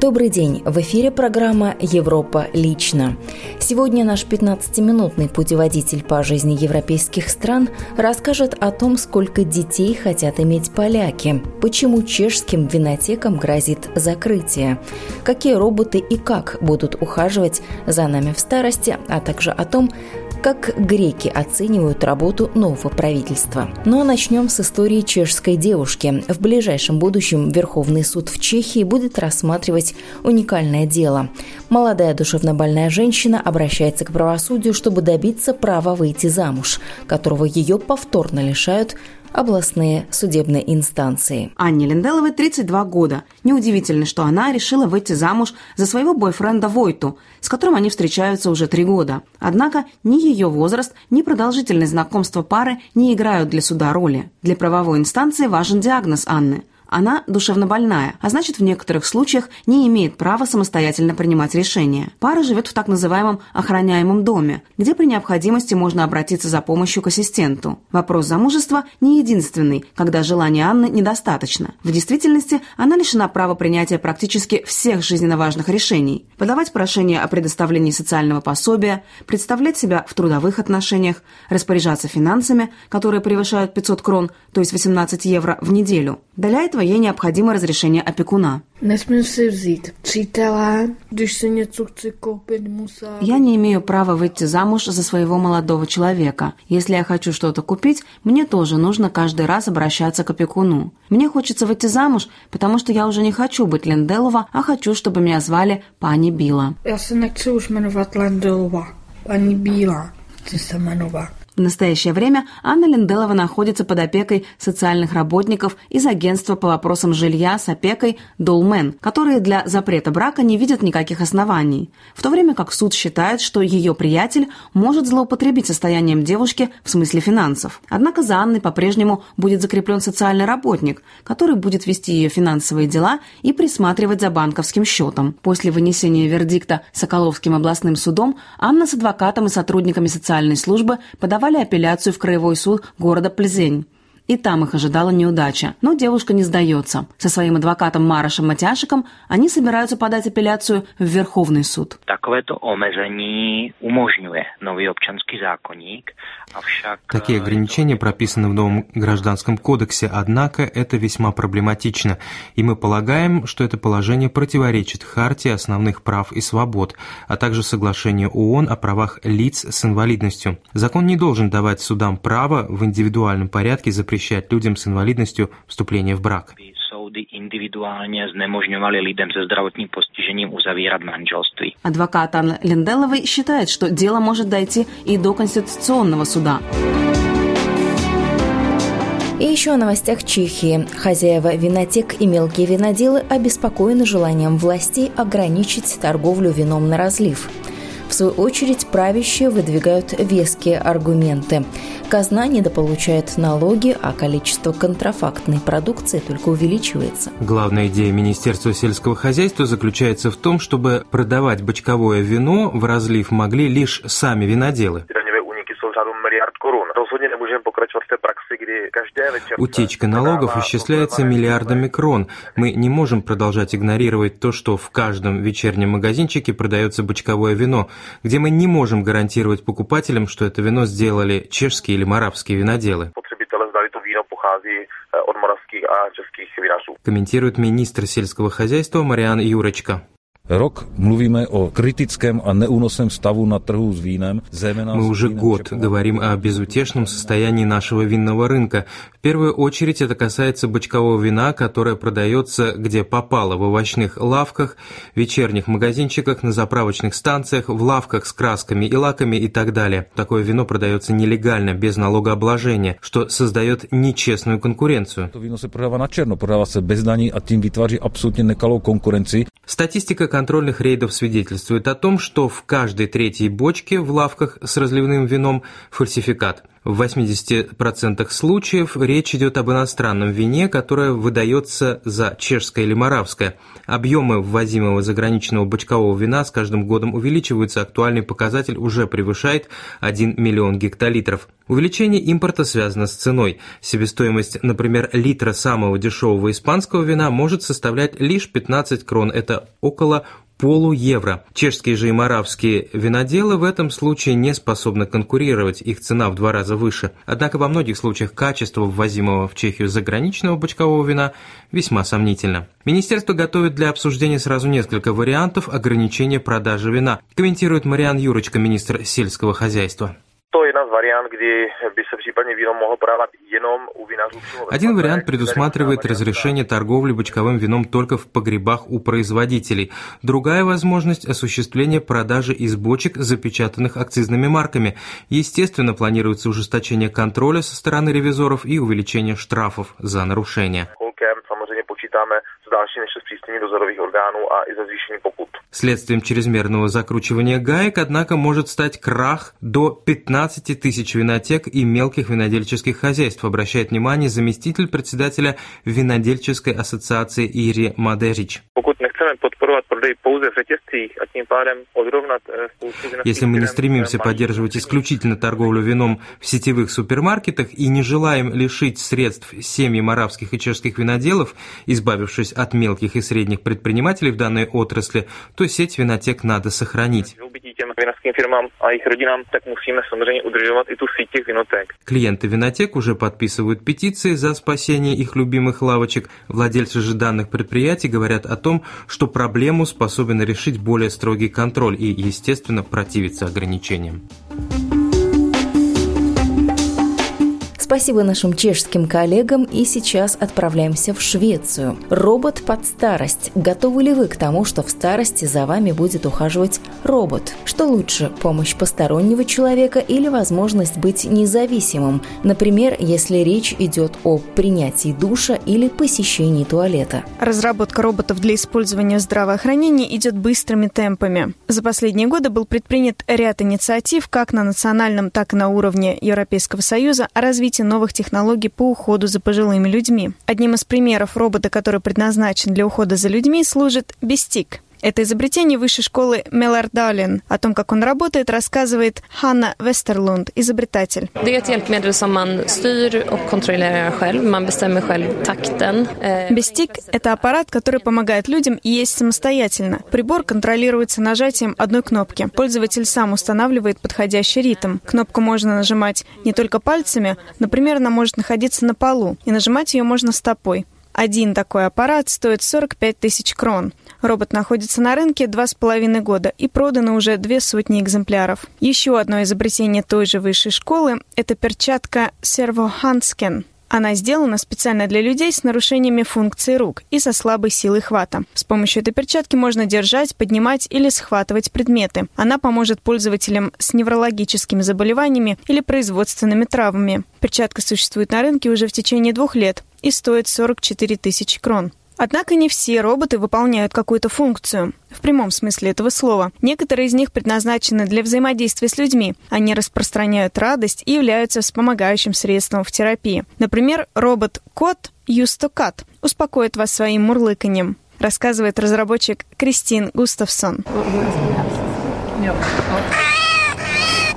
Добрый день! В эфире программа «Европа. Лично». Сегодня наш 15-минутный путеводитель по жизни европейских стран расскажет о том, сколько детей хотят иметь поляки, почему чешским винотекам грозит закрытие, какие роботы и как будут ухаживать за нами в старости, а также о том, как греки оценивают работу нового правительства. Ну а начнем с истории чешской девушки. В ближайшем будущем Верховный суд в Чехии будет рассматривать уникальное дело. Молодая душевнобольная женщина обращается к правосудию, чтобы добиться права выйти замуж, которого ее повторно лишают областные судебные инстанции. Анне Ленделовой 32 года. Неудивительно, что она решила выйти замуж за своего бойфренда Войту, с которым они встречаются уже три года. Однако ни ее возраст, ни продолжительность знакомства пары не играют для суда роли. Для правовой инстанции важен диагноз Анны – она душевно больная, а значит в некоторых случаях не имеет права самостоятельно принимать решения. Пара живет в так называемом охраняемом доме, где при необходимости можно обратиться за помощью к ассистенту. Вопрос замужества не единственный, когда желания Анны недостаточно. В действительности она лишена права принятия практически всех жизненно важных решений. Подавать прошение о предоставлении социального пособия, представлять себя в трудовых отношениях, распоряжаться финансами, которые превышают 500 крон, то есть 18 евро в неделю. Для этого ей необходимо разрешение опекуна. Я не имею права выйти замуж за своего молодого человека. Если я хочу что-то купить, мне тоже нужно каждый раз обращаться к опекуну. Мне хочется выйти замуж, потому что я уже не хочу быть Ленделова, а хочу, чтобы меня звали Пани Била. Nechci už jmenovat Landová, paní Bílá, chci se jmenovat. В настоящее время Анна Ленделова находится под опекой социальных работников из агентства по вопросам жилья с опекой «Долмен», которые для запрета брака не видят никаких оснований, в то время как суд считает, что ее приятель может злоупотребить состоянием девушки в смысле финансов. Однако за Анной по-прежнему будет закреплен социальный работник, который будет вести ее финансовые дела и присматривать за банковским счетом. После вынесения вердикта Соколовским областным судом Анна с адвокатом и сотрудниками социальной службы подавали апелляцию в Краевой суд города Плезень. И там их ожидала неудача. Но девушка не сдается. Со своим адвокатом Марошем Матяшиком они собираются подать апелляцию в Верховный суд. Takovéto omezení umožňuje nový občanský zákoník, avšak... Такие ограничения прописаны в новом гражданском кодексе, однако это весьма проблематично, и мы полагаем, что это положение противоречит Хартии основных прав и свобод, а также соглашению ООН о правах лиц с инвалидностью. Закон не должен давать судам право в индивидуальном порядке запрещать людям с инвалидностью вступление в брак. Soudy individuálně znemožňovaly lidem se zdravotním postižením uzavírat manželství. Адвокат Анны Ленделовой считает, что дело может дойти и до Конституционного суда. И еще о новостях Чехии. Хозяева винотек и мелкие виноделы обеспокоены желанием властей ограничить торговлю вином на разлив. В свою очередь, правящие выдвигают веские аргументы. Казна недополучает налоги, а количество контрафактной продукции только увеличивается. Главная идея Министерства сельского хозяйства заключается в том, чтобы продавать бочковое вино в разлив могли лишь сами виноделы. Утечка налогов исчисляется миллиардами крон. Мы не можем продолжать игнорировать то, что в каждом вечернем магазинчике продается бочковое вино, где мы не можем гарантировать покупателям, что это вино сделали чешские или моравские виноделы. Комментирует министр сельского хозяйства Мариан Юрочка. Rok mluvíme o kritickém a neúnosném stavu na trhu s vínem. Мы уже год говорим о безутешном состоянии нашего винного рынка. В первую очередь это касается бочкового вина, которое продается где попало в овощных лавках, вечерних магазинчиках, на заправочных станциях, в лавках с красками и лаками и так далее. Такое вино продается нелегально, без налогообложения, что создает нечестную конкуренцию. Se prodává na černo, prodává se bez daní a tím vytváří absolutně nekalou konkurenci. Статистика контрольных рейдов свидетельствует о том, что в каждой третьей бочке в лавках с разливным вином фальсификат. В 80% случаев речь идет об иностранном вине, которое выдается за чешское или моравское. Объемы ввозимого заграничного бочкового вина с каждым годом увеличиваются, актуальный показатель уже превышает 1 миллион гектолитров. Увеличение импорта связано с ценой. Себестоимость, например, литра самого дешевого испанского вина может составлять лишь 15 крон. Это около полуевро. Чешские же и моравские виноделы в этом случае не способны конкурировать, их цена в два раза выше. Однако во многих случаях качество ввозимого в Чехию заграничного бочкового вина весьма сомнительно. Министерство готовит для обсуждения сразу несколько вариантов ограничения продажи вина, комментирует Мариан Юрочка, министр сельского хозяйства. Один вариант предусматривает разрешение торговли бочковым вином только в погребах у производителей. Другая возможность – осуществление продажи из бочек, запечатанных акцизными марками. Естественно, планируется ужесточение контроля со стороны ревизоров и увеличение штрафов за нарушения počítáme s dalším ještě zpřísněním dozorových orgánů a i za zvýšení pokut. Следствием чрезмерного закручивания гаек, однако, может стать крах до 15 тысяч винотек и мелких винодельческих хозяйств, обращает внимание заместитель председателя Винодельческой ассоциации Ири Мадерич. Если мы не стремимся поддерживать исключительно торговлю вином в сетевых супермаркетах и не желаем лишить средств семьи моравских и чешских виноделов, избавившись от мелких и средних предпринимателей в данной отрасли, то сеть винотек надо сохранить. Клиенты винотек уже подписывают петиции за спасение их любимых лавочек. Владельцы же данных предприятий говорят о том, что проблему способен решить более строгий контроль и, естественно, противиться ограничениям. Спасибо нашим чешским коллегам и сейчас отправляемся в Швецию. Робот под старость. Готовы ли вы к тому, что в старости за вами будет ухаживать робот? Что лучше, помощь постороннего человека или возможность быть независимым? Например, если речь идет о принятии душа или посещении туалета. Разработка роботов для использования в здравоохранении идет быстрыми темпами. За последние годы был предпринят ряд инициатив как на национальном, так и на уровне Европейского Союза о развитии развитии новых технологий по уходу за пожилыми людьми. Одним из примеров робота, который предназначен для ухода за людьми, служит Бестик. Это изобретение высшей школы Мелардален. О том, как он работает, рассказывает Ханна Вестерлунд, изобретатель. Бестик – это аппарат, который помогает людям есть самостоятельно. Прибор контролируется нажатием одной кнопки. Пользователь сам устанавливает подходящий ритм. Кнопку можно нажимать не только пальцами, например, она может находиться на полу, и нажимать ее можно стопой. Один такой аппарат стоит 45 тысяч крон. Робот находится на рынке два с половиной года и продано уже две сотни экземпляров. Еще одно изобретение той же высшей школы – это перчатка Handsken. Она сделана специально для людей с нарушениями функции рук и со слабой силой хвата. С помощью этой перчатки можно держать, поднимать или схватывать предметы. Она поможет пользователям с неврологическими заболеваниями или производственными травмами. Перчатка существует на рынке уже в течение двух лет и стоит 44 тысячи крон. Однако не все роботы выполняют какую-то функцию. В прямом смысле этого слова. Некоторые из них предназначены для взаимодействия с людьми. Они распространяют радость и являются вспомогающим средством в терапии. Например, робот-кот Юстокат успокоит вас своим мурлыканьем, рассказывает разработчик Кристин Густавсон.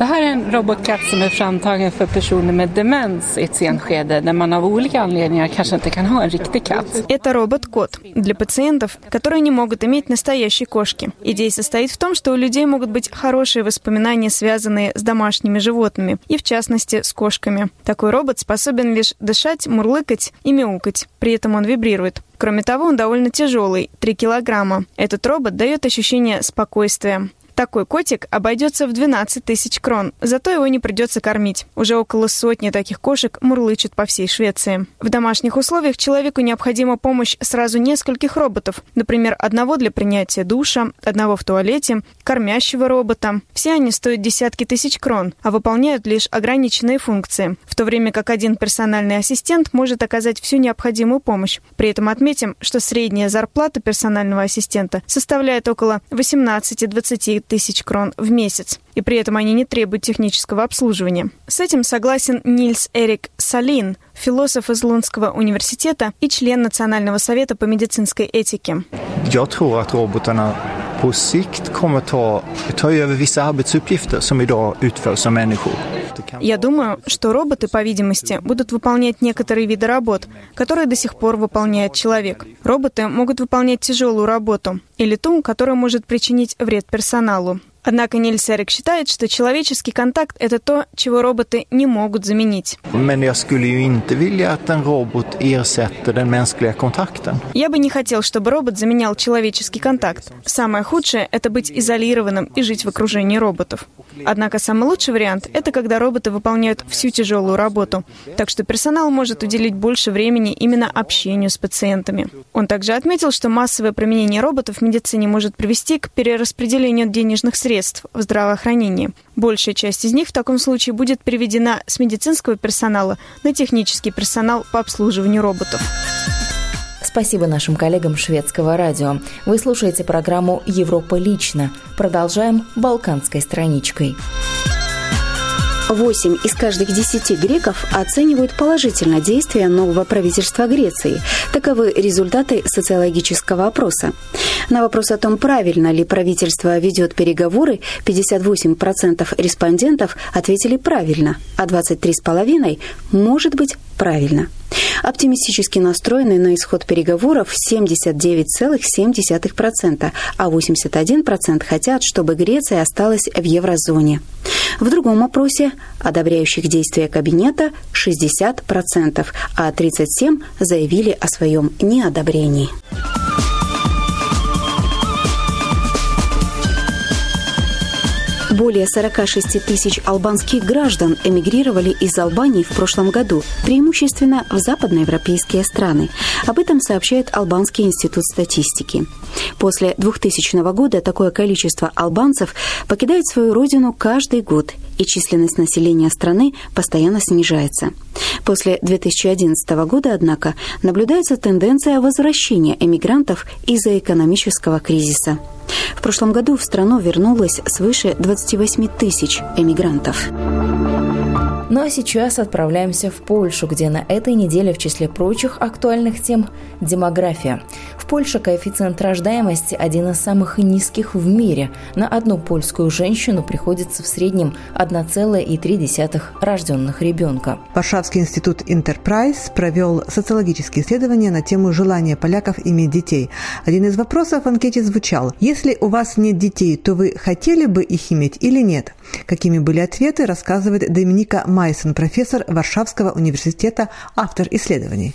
Det här är en robotkatt som är framtagen för personer med demens i ett senskede där man av olika anledningar kanske inte kan ha en riktig katt. Это робот-кот для пациентов, которые не могут иметь настоящей кошки. Идея состоит в том, что у людей могут быть хорошие воспоминания, связанные с домашними животными, и в частности с кошками. Такой робот способен лишь дышать, мурлыкать и мяукать. При этом он вибрирует. Кроме того, он довольно тяжелый – 3 килограмма. Этот робот дает ощущение спокойствия. Такой котик обойдется в 12 тысяч крон, зато его не придется кормить. Уже около сотни таких кошек мурлычут по всей Швеции. В домашних условиях человеку необходима помощь сразу нескольких роботов, например, одного для принятия душа, одного в туалете, кормящего робота. Все они стоят десятки тысяч крон, а выполняют лишь ограниченные функции, в то время как один персональный ассистент может оказать всю необходимую помощь. При этом отметим, что средняя зарплата персонального ассистента составляет около 18-20 тысяч крон в месяц, и при этом они не требуют технического обслуживания. С этим согласен Нильс Эрик Салин, философ из Лунского университета и член Национального совета по медицинской этике. Я tror att роботarna på sikt kommer ta, ta över vissa arbetsuppgifter som idag utförs. Я думаю, что роботы, по видимости, будут выполнять некоторые виды работ, которые до сих пор выполняет человек. Роботы могут выполнять тяжелую работу или ту, которая может причинить вред персоналу. Однако Нильс Эрик считает, что человеческий контакт – это то, чего роботы не могут заменить. Я бы не хотел, чтобы робот заменял человеческий контакт. Самое худшее – это быть изолированным и жить в окружении роботов. Однако самый лучший вариант – это когда роботы выполняют всю тяжелую работу, так что персонал может уделить больше времени именно общению с пациентами. Он также отметил, что массовое применение роботов в медицине может привести к перераспределению денежных средств средств в здравоохранении. Большая часть из них в таком случае будет переведена с медицинского персонала на технический персонал по обслуживанию роботов. Спасибо нашим коллегам шведского радио. Вы слушаете программу «Европа лично». Продолжаем «Балканской страничкой». Восемь из каждых десяти греков оценивают положительно действия нового правительства Греции. Таковы результаты социологического опроса. На вопрос о том, правильно ли правительство ведет переговоры, 58% респондентов ответили правильно, а 23,5% может быть правильно. Оптимистически настроены на исход переговоров 79,7%, а 81% хотят, чтобы Греция осталась в еврозоне. В другом опросе одобряющих действия кабинета 60%, а 37% заявили о своем неодобрении. Более 46 тысяч албанских граждан эмигрировали из Албании в прошлом году, преимущественно в западноевропейские страны. Об этом сообщает Албанский институт статистики. После 2000 года такое количество албанцев покидает свою родину каждый год, и численность населения страны постоянно снижается. После 2011 года, однако, наблюдается тенденция возвращения эмигрантов из-за экономического кризиса. В прошлом году в страну вернулось свыше 28 тысяч эмигрантов. Ну а сейчас отправляемся в Польшу, где на этой неделе в числе прочих актуальных тем – демография. В Польше коэффициент рождаемости один из самых низких в мире. На одну польскую женщину приходится в среднем 1,3 рожденных ребенка. Варшавский институт Enterprise провел социологические исследования на тему желания поляков иметь детей. Один из вопросов в анкете звучал «Если у вас нет детей, то вы хотели бы их иметь или нет?» Какими были ответы, рассказывает Доминика Майсон, профессор Варшавского университета, автор исследований.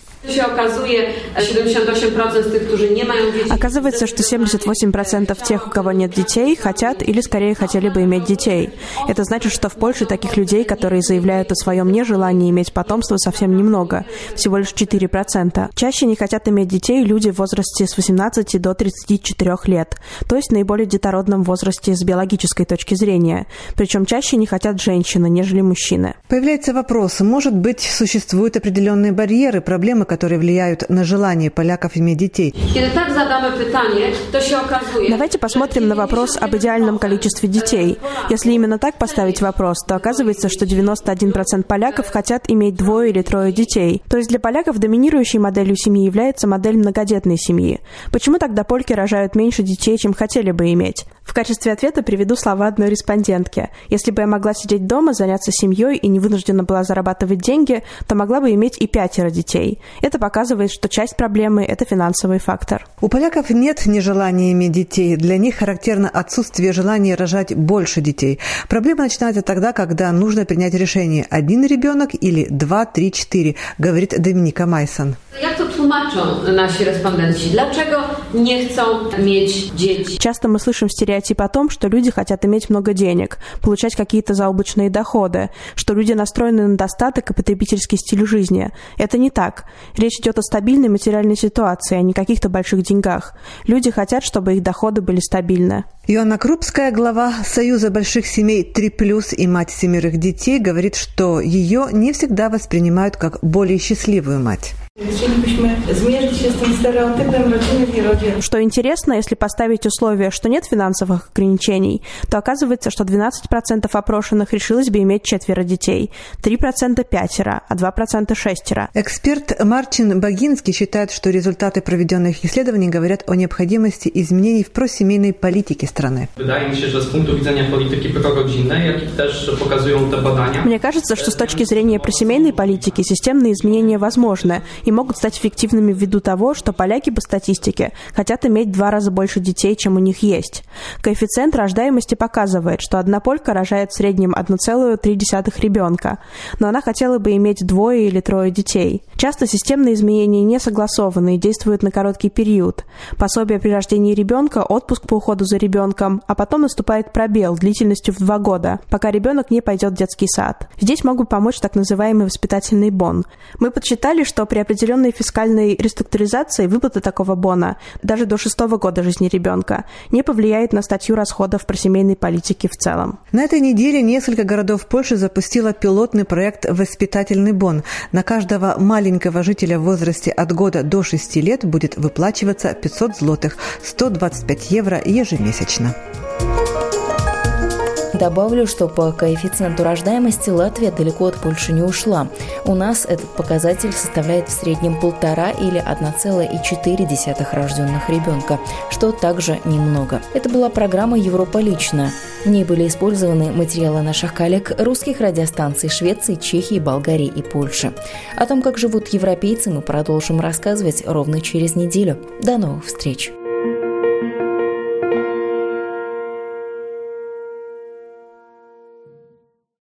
Оказывается, что 78% тех, у кого нет детей, хотят или скорее хотели бы иметь детей. Это значит, что в Польше таких людей, которые заявляют о своем нежелании иметь потомство, совсем немного, всего лишь 4%. Чаще не хотят иметь детей люди в возрасте с 18 до 34 лет, то есть в наиболее детородном возрасте с биологической точки зрения. Причем чаще не хотят женщины, нежели мужчины. Появляется вопрос, может быть, существуют определенные барьеры, проблемы, которые влияют на желание поляков иметь детей. Давайте посмотрим на вопрос об идеальном количестве детей. Если именно так поставить вопрос, то оказывается, что 91% поляков хотят иметь двое или трое детей. То есть для поляков доминирующей моделью семьи является модель многодетной семьи. Почему тогда польки рожают меньше детей, чем хотели бы иметь? В качестве ответа приведу слова одной респондентки. Если бы я могла сидеть дома, заняться семьей и не вынуждена была зарабатывать деньги, то могла бы иметь и пятеро детей. Это показывает, что часть проблемы – это финансовый фактор. У поляков нет нежелания иметь детей. Для них характерно отсутствие желания рожать больше детей. Проблема начинается тогда, когда нужно принять решение – один ребенок или два, три, четыре, говорит Доминика Майсон. Часто мы слышим стереотип о том, что люди хотят иметь много денег, получать какие-то заоблачные доходы, что люди настроены на достаток и потребительский стиль жизни. Это не так. Речь идет о стабильной материальной ситуации, а не каких-то больших деньгах. Люди хотят, чтобы их доходы были стабильны. Иоанна Крупская, глава Союза больших семей «3+,» и мать семерых детей, говорит, что ее не всегда воспринимают как более счастливую мать. Что интересно, если поставить условие, что нет финансовых ограничений, то оказывается, что 12% опрошенных решилось бы иметь четверо детей, 3% пятеро, а 2% шестеро. Эксперт Марчин Багинский считает, что результаты проведенных исследований говорят о необходимости изменений в просемейной политике страны. Мне кажется, что с точки зрения просемейной политики системные изменения возможны, и могут стать эффективными ввиду того, что поляки по статистике хотят иметь в два раза больше детей, чем у них есть. Коэффициент рождаемости показывает, что одна полька рожает в среднем 1,3 ребенка, но она хотела бы иметь двое или трое детей. Часто системные изменения не согласованы и действуют на короткий период. Пособие при рождении ребенка, отпуск по уходу за ребенком, а потом наступает пробел длительностью в два года, пока ребенок не пойдет в детский сад. Здесь могут помочь так называемый воспитательный бон. Мы подсчитали, что при определенной фискальной реструктуризации выплата такого бона даже до шестого года жизни ребенка не повлияет на статью расходов про семейной политики в целом. На этой неделе несколько городов Польши запустило пилотный проект «Воспитательный бон». На каждого маленького жителя в возрасте от года до 6 лет будет выплачиваться 500 злотых, 125 евро ежемесячно. Добавлю, что по коэффициенту рождаемости Латвия далеко от Польши не ушла. У нас этот показатель составляет в среднем полтора или 1,4 рожденных ребенка, что также немного. Это была программа «Европа лично». В ней были использованы материалы наших коллег русских радиостанций Швеции, Чехии, Болгарии и Польши. О том, как живут европейцы, мы продолжим рассказывать ровно через неделю. До новых встреч!